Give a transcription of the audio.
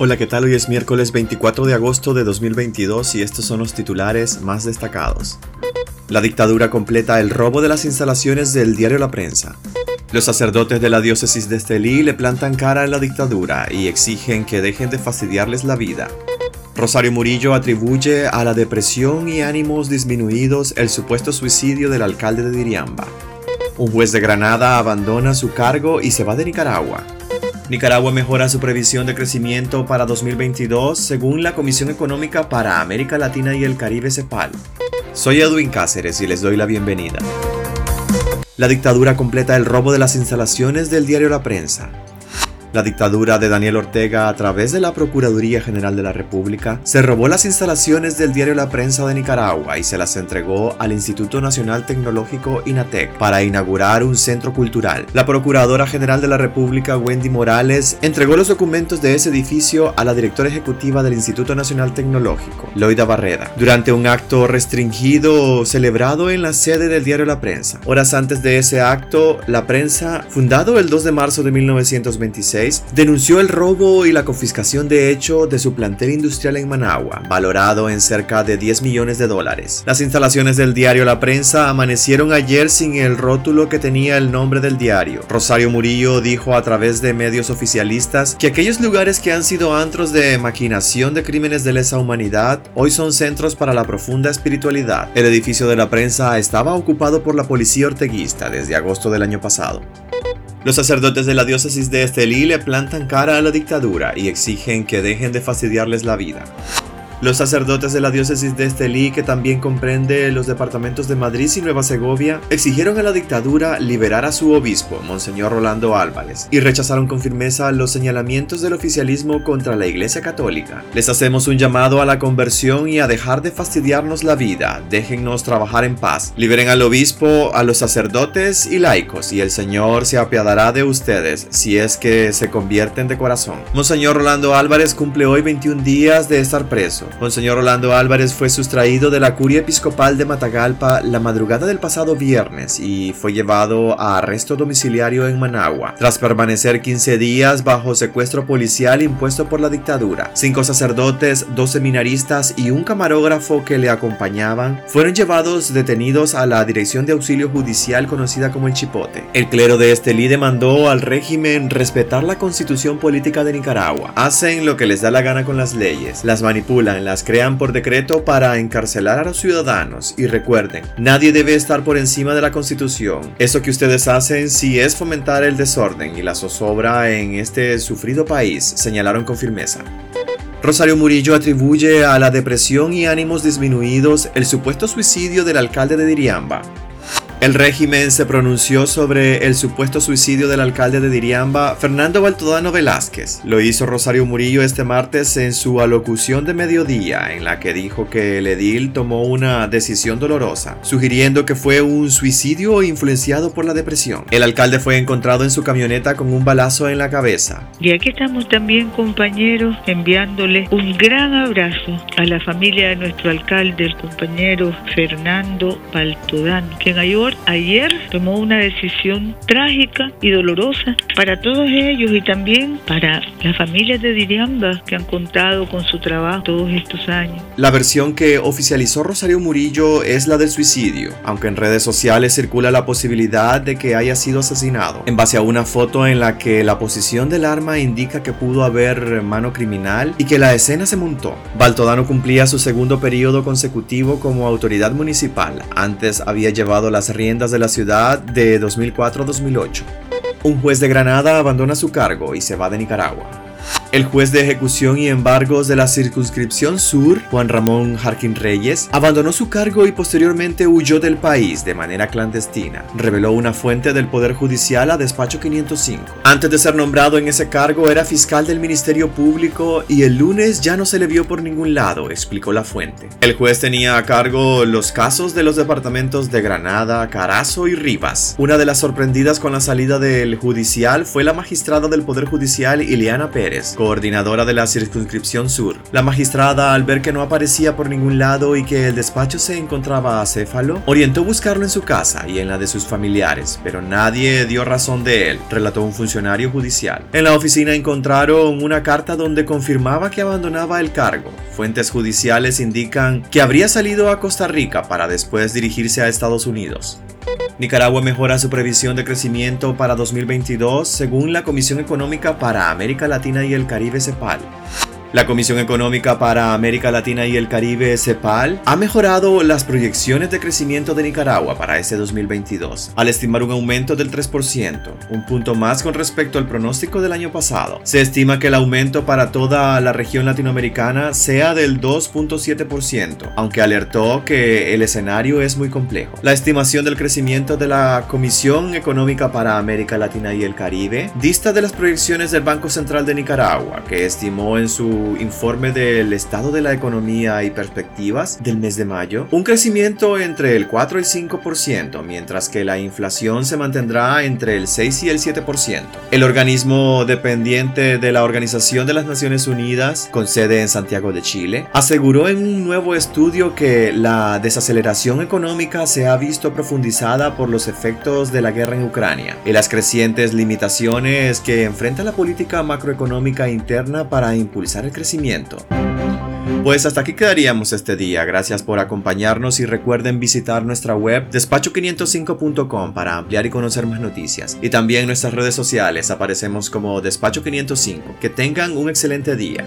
Hola, ¿qué tal? Hoy es miércoles 24 de agosto de 2022 y estos son los titulares más destacados. La dictadura completa el robo de las instalaciones del diario La Prensa. Los sacerdotes de la diócesis de Estelí le plantan cara a la dictadura y exigen que dejen de fastidiarles la vida. Rosario Murillo atribuye a la depresión y ánimos disminuidos el supuesto suicidio del alcalde de Diriamba. Un juez de Granada abandona su cargo y se va de Nicaragua. Nicaragua mejora su previsión de crecimiento para 2022 según la Comisión Económica para América Latina y el Caribe CEPAL. Soy Edwin Cáceres y les doy la bienvenida. La dictadura completa el robo de las instalaciones del diario La Prensa. La dictadura de Daniel Ortega, a través de la Procuraduría General de la República, se robó las instalaciones del diario La Prensa de Nicaragua y se las entregó al Instituto Nacional Tecnológico INATEC para inaugurar un centro cultural. La Procuradora General de la República, Wendy Morales, entregó los documentos de ese edificio a la directora ejecutiva del Instituto Nacional Tecnológico, Loida Barreda, durante un acto restringido celebrado en la sede del diario La Prensa. Horas antes de ese acto, la prensa, fundado el 2 de marzo de 1926, denunció el robo y la confiscación de hecho de su plantel industrial en Managua, valorado en cerca de 10 millones de dólares. Las instalaciones del diario La Prensa amanecieron ayer sin el rótulo que tenía el nombre del diario. Rosario Murillo dijo a través de medios oficialistas que aquellos lugares que han sido antros de maquinación de crímenes de lesa humanidad hoy son centros para la profunda espiritualidad. El edificio de la prensa estaba ocupado por la policía orteguista desde agosto del año pasado. Los sacerdotes de la diócesis de Estelí le plantan cara a la dictadura y exigen que dejen de fastidiarles la vida. Los sacerdotes de la diócesis de Estelí, que también comprende los departamentos de Madrid y Nueva Segovia, exigieron a la dictadura liberar a su obispo, Monseñor Rolando Álvarez, y rechazaron con firmeza los señalamientos del oficialismo contra la Iglesia Católica. Les hacemos un llamado a la conversión y a dejar de fastidiarnos la vida, déjennos trabajar en paz, liberen al obispo, a los sacerdotes y laicos, y el Señor se apiadará de ustedes si es que se convierten de corazón. Monseñor Rolando Álvarez cumple hoy 21 días de estar preso. Monseñor Rolando Álvarez fue sustraído de la curia episcopal de Matagalpa la madrugada del pasado viernes y fue llevado a arresto domiciliario en Managua, tras permanecer 15 días bajo secuestro policial impuesto por la dictadura. Cinco sacerdotes, dos seminaristas y un camarógrafo que le acompañaban fueron llevados detenidos a la Dirección de Auxilio Judicial conocida como el Chipote. El clero de Estelí demandó al régimen respetar la constitución política de Nicaragua. Hacen lo que les da la gana con las leyes, las manipulan, las crean por decreto para encarcelar a los ciudadanos. Y recuerden, nadie debe estar por encima de la Constitución. Eso que ustedes hacen sí es fomentar el desorden y la zozobra en este sufrido país, señalaron con firmeza. Rosario Murillo atribuye a la depresión y ánimos disminuidos el supuesto suicidio del alcalde de Diriamba. El régimen se pronunció sobre el supuesto suicidio del alcalde de Diriamba, Fernando Baltodano Velázquez. Lo hizo Rosario Murillo este martes en su alocución de mediodía, en la que dijo que el edil tomó una decisión dolorosa, sugiriendo que fue un suicidio influenciado por la depresión. El alcalde fue encontrado en su camioneta con un balazo en la cabeza. Y aquí estamos también, compañeros, enviándole un gran abrazo a la familia de nuestro alcalde, el compañero Fernando Baltodano, quien ayudó ayer tomó una decisión trágica y dolorosa para todos ellos y también para las familias de Diriamba que han contado con su trabajo todos estos años. La versión que oficializó Rosario Murillo es la del suicidio, aunque en redes sociales circula la posibilidad de que haya sido asesinado, en base a una foto en la que la posición del arma indica que pudo haber mano criminal y que la escena se montó. Baltodano cumplía su segundo periodo consecutivo como autoridad municipal, antes había llevado las riendas de la ciudad de 2004 2008. Un juez de Granada abandona su cargo y se va de Nicaragua. El juez de ejecución y embargos de la circunscripción sur, Juan Ramón Jarquín Reyes, abandonó su cargo y posteriormente huyó del país de manera clandestina, reveló una fuente del Poder Judicial a Despacho 505. Antes de ser nombrado en ese cargo era fiscal del Ministerio Público y el lunes ya no se le vio por ningún lado, explicó la fuente. El juez tenía a cargo los casos de los departamentos de Granada, Carazo y Rivas. Una de las sorprendidas con la salida del judicial fue la magistrada del Poder Judicial Ileana Pérez, coordinadora de la circunscripción sur. La magistrada, al ver que no aparecía por ningún lado y que el despacho se encontraba acéfalo, orientó buscarlo en su casa y en la de sus familiares, pero nadie dio razón de él, relató un funcionario judicial. En la oficina encontraron una carta donde confirmaba que abandonaba el cargo. Fuentes judiciales indican que habría salido a Costa Rica para después dirigirse a Estados Unidos. Nicaragua mejora su previsión de crecimiento para 2022 según la Comisión Económica para América Latina y el Caribe CEPAL. La Comisión Económica para América Latina y el Caribe, CEPAL, ha mejorado las proyecciones de crecimiento de Nicaragua para este 2022, al estimar un aumento del 3%, un punto más con respecto al pronóstico del año pasado. Se estima que el aumento para toda la región latinoamericana sea del 2.7%, aunque alertó que el escenario es muy complejo. La estimación del crecimiento de la Comisión Económica para América Latina y el Caribe dista de las proyecciones del Banco Central de Nicaragua, que estimó en su informe del estado de la economía y perspectivas del mes de mayo, un crecimiento entre el 4 y el 5%, mientras que la inflación se mantendrá entre el 6 y el 7%. El organismo dependiente de la Organización de las Naciones Unidas, con sede en Santiago de Chile, aseguró en un nuevo estudio que la desaceleración económica se ha visto profundizada por los efectos de la guerra en Ucrania y las crecientes limitaciones que enfrenta la política macroeconómica interna para impulsar crecimiento. Pues hasta aquí quedaríamos este día. Gracias por acompañarnos y recuerden visitar nuestra web despacho505.com para ampliar y conocer más noticias. Y también nuestras redes sociales aparecemos como Despacho505. Que tengan un excelente día.